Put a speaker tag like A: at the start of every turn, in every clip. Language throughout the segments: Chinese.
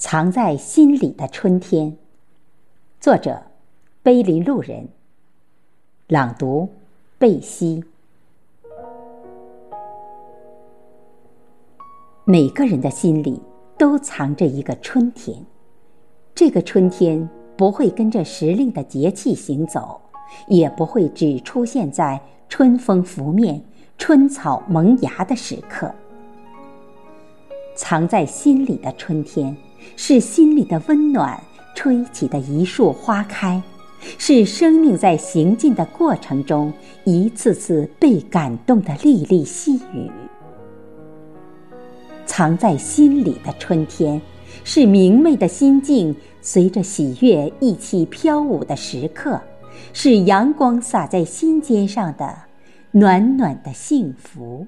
A: 藏在心里的春天，作者：碑林路人。朗读：贝西。每个人的心里都藏着一个春天，这个春天不会跟着时令的节气行走，也不会只出现在春风拂面、春草萌芽的时刻。藏在心里的春天。是心里的温暖吹起的一束花开，是生命在行进的过程中一次次被感动的沥沥细雨。藏在心里的春天，是明媚的心境随着喜悦一起飘舞的时刻，是阳光洒在心尖上的暖暖的幸福。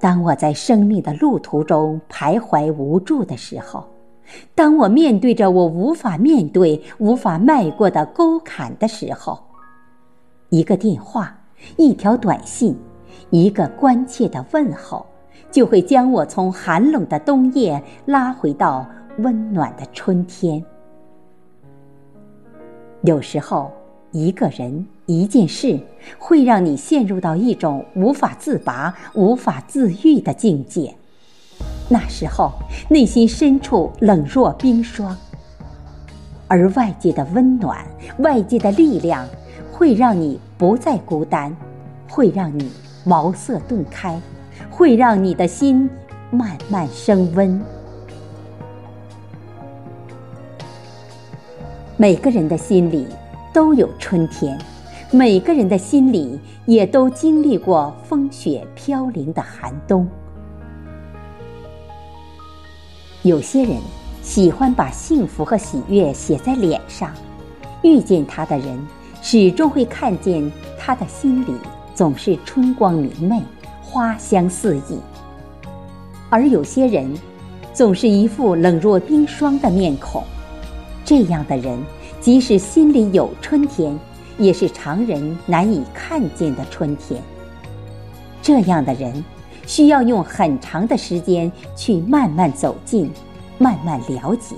A: 当我在生命的路途中徘徊无助的时候，当我面对着我无法面对、无法迈过的沟坎的时候，一个电话、一条短信、一个关切的问候，就会将我从寒冷的冬夜拉回到温暖的春天。有时候，一个人。一件事会让你陷入到一种无法自拔、无法自愈的境界，那时候内心深处冷若冰霜，而外界的温暖、外界的力量会让你不再孤单，会让你茅塞顿开，会让你的心慢慢升温。每个人的心里都有春天。每个人的心里也都经历过风雪飘零的寒冬。有些人喜欢把幸福和喜悦写在脸上，遇见他的人始终会看见他的心里总是春光明媚、花香四溢。而有些人总是一副冷若冰霜的面孔，这样的人即使心里有春天。也是常人难以看见的春天。这样的人，需要用很长的时间去慢慢走近，慢慢了解，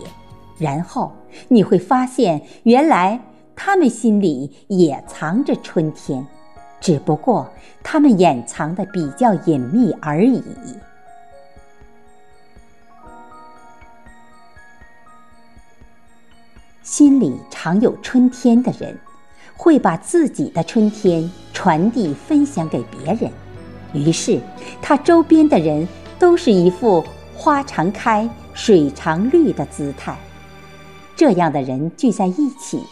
A: 然后你会发现，原来他们心里也藏着春天，只不过他们掩藏的比较隐秘而已。心里常有春天的人。会把自己的春天传递分享给别人，于是他周边的人都是一副花常开水常绿的姿态。这样的人聚在一起，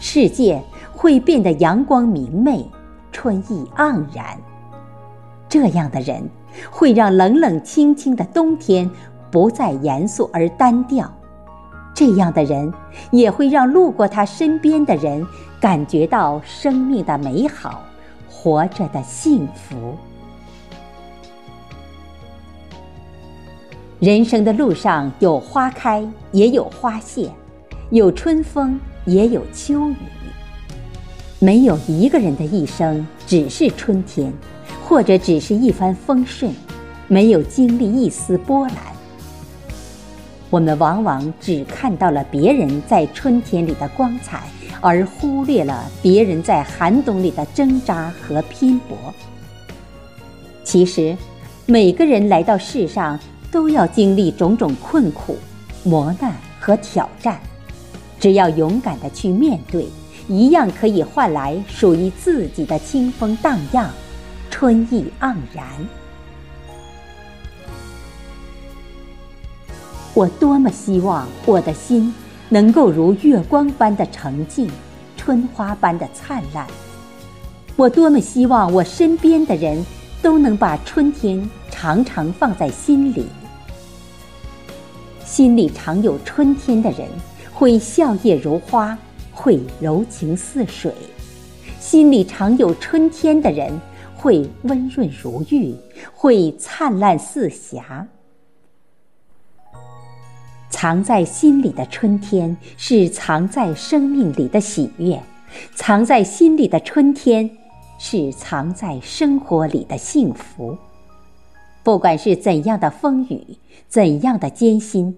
A: 世界会变得阳光明媚，春意盎然。这样的人会让冷冷清清的冬天不再严肃而单调。这样的人也会让路过他身边的人。感觉到生命的美好，活着的幸福。人生的路上有花开，也有花谢；有春风，也有秋雨。没有一个人的一生只是春天，或者只是一帆风顺，没有经历一丝波澜。我们往往只看到了别人在春天里的光彩。而忽略了别人在寒冬里的挣扎和拼搏。其实，每个人来到世上都要经历种种困苦、磨难和挑战，只要勇敢的去面对，一样可以换来属于自己的清风荡漾、春意盎然。我多么希望我的心。能够如月光般的澄净，春花般的灿烂。我多么希望我身边的人都能把春天常常放在心里。心里常有春天的人，会笑靥如花，会柔情似水；心里常有春天的人，会温润如玉，会灿烂似霞。藏在心里的春天，是藏在生命里的喜悦；藏在心里的春天，是藏在生活里的幸福。不管是怎样的风雨，怎样的艰辛，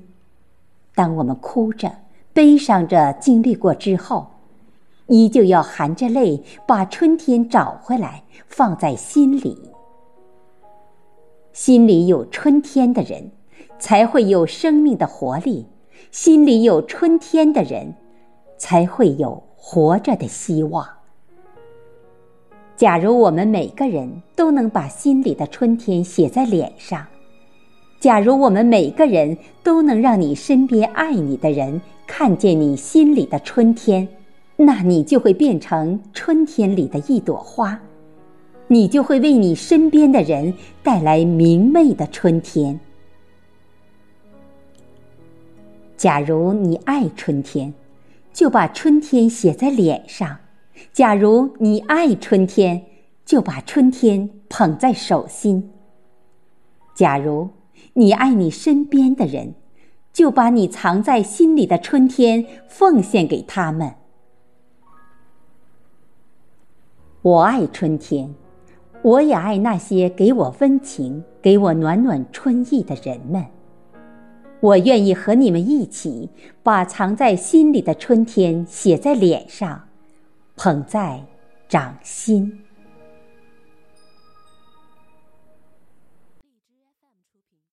A: 当我们哭着、悲伤着经历过之后，依旧要含着泪把春天找回来，放在心里。心里有春天的人，才会有生命的活力；心里有春天的人，才会有活着的希望。假如我们每个人都能把心里的春天写在脸上，假如我们每个人都能让你身边爱你的人看见你心里的春天，那你就会变成春天里的一朵花。你就会为你身边的人带来明媚的春天。假如你爱春天，就把春天写在脸上；假如你爱春天，就把春天捧在手心；假如你爱你身边的人，就把你藏在心里的春天奉献给他们。我爱春天。我也爱那些给我温情、给我暖暖春意的人们。我愿意和你们一起，把藏在心里的春天写在脸上，捧在掌心。